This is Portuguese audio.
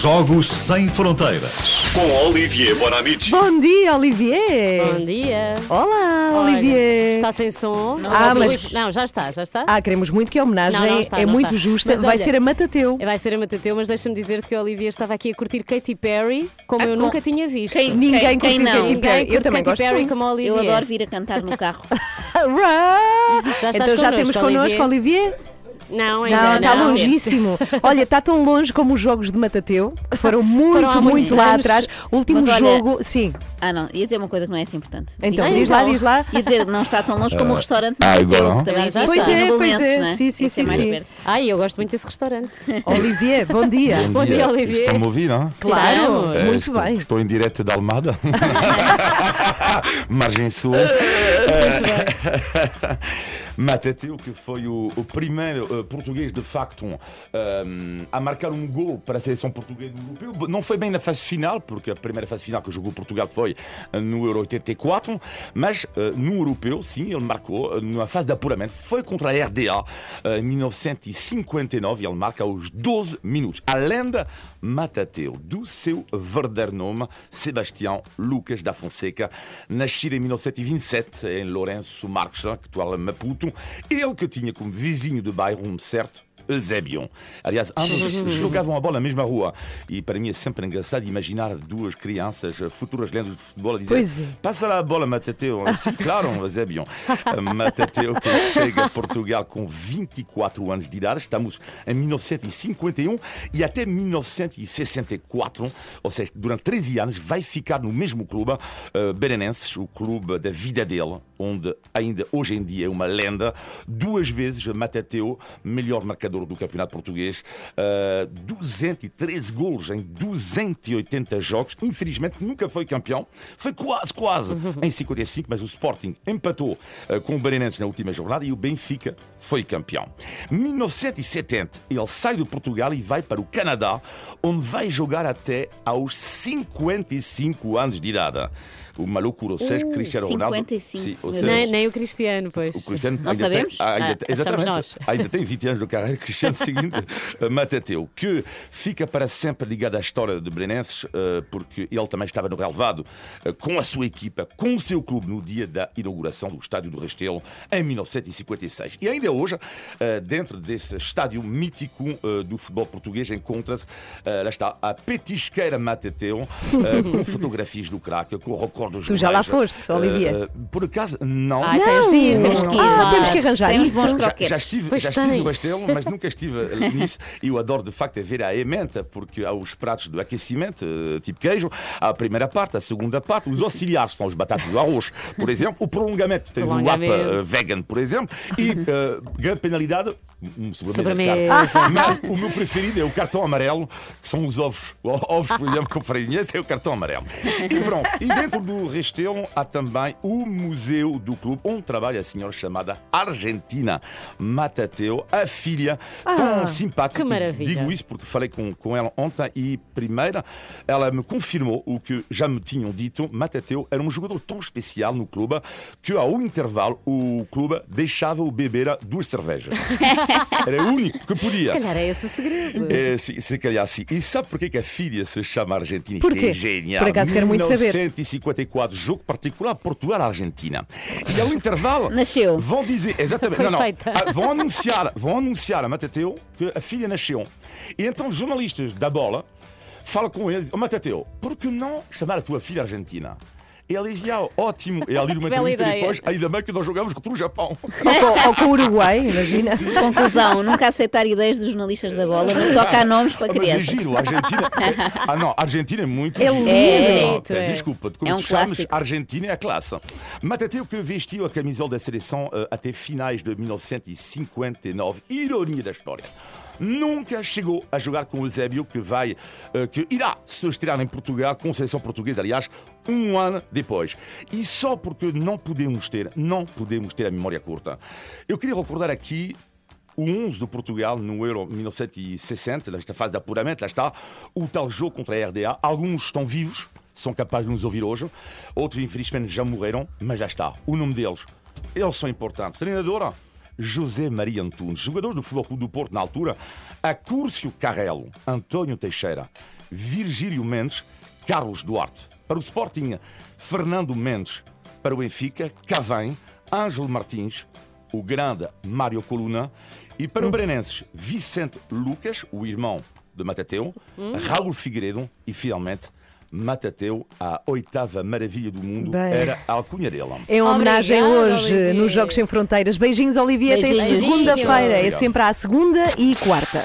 Jogos Sem Fronteiras. Com Olivier Bonamici. Bom dia, Olivier! Bom dia. Olá, Olha, Olivier! Está sem som. Ah, Mas Não, já está, já está. Ah, queremos muito que a homenagem Não, não está, é não muito está. justa. Mas Vai olha- ser a Matateu. Vai ser a Matateu, mas deixa-me dizer-te que a Olivia estava aqui a curtir Katy Perry como eu com- nunca tinha visto. Quem- Ninguém quem curtiu não? Katy Perry. Eu também Katy gosto Perry muito. como a Olivia. Eu adoro vir a cantar no carro. Já estás então já connosco, temos connosco, Olivier? Não, ainda Não, não. está longíssimo. Olha, está tão longe como os jogos de Matateu, que foram muito, Foram muito lá atrás. O último olha- jogo, sim. Ah, não, ia dizer uma coisa que não é assim importante. Então, diz lá, diz lá. Ia dizer, não está tão longe como o restaurante ah, Mateu, agora? que também Já existe está. Pois é, pois é. não é? Sim, sim, é sim, mais sim. Ai, eu gosto muito desse restaurante. Olivier, bom dia. Bom dia, Olivier. Estão-me a ouvir, não? Claro, Eh, muito bem. Estou em direto da Almada. Margem Sul. Matateu, que foi o, o primeiro eh, português de facto eh, a marcar um gol para a seleção portuguesa no europeu. Não foi bem na fase final, porque a primeira fase final que jogou Portugal foi eh, no Euro 84, mas eh, no europeu, sim, ele marcou na fase de apuramento. Foi contra a RDA eh, em 1959 e ele marca aos 12 minutos. A lenda Matateu, do seu verdadeiro nome, Sebastião Lucas da Fonseca, nascido em 1927 em Lourenço Marques, atual Maputo. Ele que tinha como vizinho de bairro um certo Eusébion. Aliás, ambos jogavam a bola na mesma rua. E para mim é sempre engraçado imaginar duas crianças, eh, futuras lendas de futebol, a dizer: Pois é. Passa lá a bola, Matateu. Sim, claro, Eusébion. Matateu que chega a Portugal com 24 anos de idade. Estamos em 1951 e até 1964, ou seja, durante 13 anos, vai ficar no mesmo clube, uh, Belenenses, o clube da vida dele, onde ainda hoje em dia é uma lenda. Duas vezes Matateu, melhor marcador do campeonato português, uh, 213 golos em 280 jogos. Infelizmente nunca foi campeão, foi quase, quase em 55, mas o Sporting empatou uh, com o Belenenses na última jornada e o Benfica foi campeão. 1970 ele sai de Portugal e vai para o Canadá, onde vai jogar até aos 55 anos de idade. Uma loucura, ou seja, Cristiano Ronaldo. 55, Sim, ou seja, Nem, nem o Cristiano, pois. o Cristiano Não ainda sabemos? Tem, ah, ainda Ah, exatamente, nós. ainda tem 20 anos de carreira. Cristiano seguinte, eh, Matateu, que fica para sempre ligado à história de Belenenses, eh, porque ele também estava no relevado eh, com a sua equipa, com o seu clube, no dia da inauguração do Estádio do Restelo, em 1956. E ainda hoje, dentro desse estádio mítico do futebol português, encontra-se, lá está, a petisqueira Matateu, com fotografias do craque, com recordos Tu já lá foste? Eh, por acaso, não. Ai, tens de ir, temos que ir. Ah, temos que arranjar Tem uns isso. bons Já, croquetes. já estive, Pois já estive tem. no Restelo, mas nunca estive nisso. E eu adoro, de facto, é ver a emenda, porque há os pratos do aquecimento, eh, tipo queijo, há a primeira parte, a segunda parte, os auxiliares são os batatas do arroz, por exemplo, o prolongamento, tens o Prolongamento. eh, vegan, por exemplo, e eh, grande penalidade, um sobremesa. Sobremesa. Mas o meu preferido é o cartão amarelo, que são os ovos. Ovos, por exemplo, com farinha, esse é o cartão amarelo. E pronto, e dentro do Restelo há também o museu do clube, onde trabalha a senhora chamada Argentina Matateu, a filha tão simpática. que maravilha. Digo isso porque falei com, com ela ontem e, primeira, ela me confirmou o que já me tinham dito. Matateu era um jogador tão especial no clube que, ao intervalo, o clube deixava-o beber duas cervejas. Era o único que podia. Se calhar é esse o segredo. É, se, se calhar sim. E sabe porquê que a filha se chama Argentina? Isto Porquê? é genial. Por acaso quero muito saber. 1954, jogo particular Portugal-Argentina. E ao intervalo. Nasceu. Vão dizer. Exatamente. Não, não. Ah, Vão anunciar, vão anunciar a Matateu que a filha nasceu. E então os jornalistas da bola falam com eles: Ó Matateu, por que não chamar a tua filha Argentina? Ele diz: ah, ótimo. E ali bela entrevista ideia. depois, ainda bem que nós jogamos contra o Japão. Ou com, ou com o Uruguai, imagina. Conclusão, nunca aceitar ideias dos jornalistas da bola, não toca a nomes para Mas é crianças. giro, a Argentina. Ah, não, a Argentina é muito É giro. lindo. É, Não, bonito, é. Desculpa, como É um tu chamas, clássico. Argentina é a classe. Matateu que vestiu a camisola da seleção eh, até finais de 1959. Ironia da história. Nunca chegou a jogar com o Eusébio, que vai, eh, que irá se estrear em Portugal, com seleção portuguesa, aliás, um ano depois. E só porque não podemos ter, não podemos ter a memória curta. Eu queria recordar aqui o 11 do Portugal no Euro 1960, nesta fase de apuramento, lá está, o tal jogo contra a RDA. Alguns estão vivos, são capazes de nos ouvir hoje, outros infelizmente já morreram, mas já está, o nome deles, eles são importantes. Treinadora, José Maria Antunes, jogadores do Futebol Clube do Porto na altura, Acúrcio Carrelo, António Teixeira Virgílio Mendes, Carlos Duarte. Para o Sporting, Fernando Mendes. Para o Benfica, Cavém, Ângelo Martins, o grande Mário Coluna. E para o Berenenses, Vicente Lucas, o irmão de Matateu, Raul Figueiredo e, finalmente, Matateu, a oitava maravilha do mundo, Bem. era a alcunha dele. Em homenagem Obrigada, hoje Olivier. nos Jogos Sem Fronteiras. Beijinhos, Olivia. Até Beijinhos. segunda-feira. É sempre à segunda e quarta.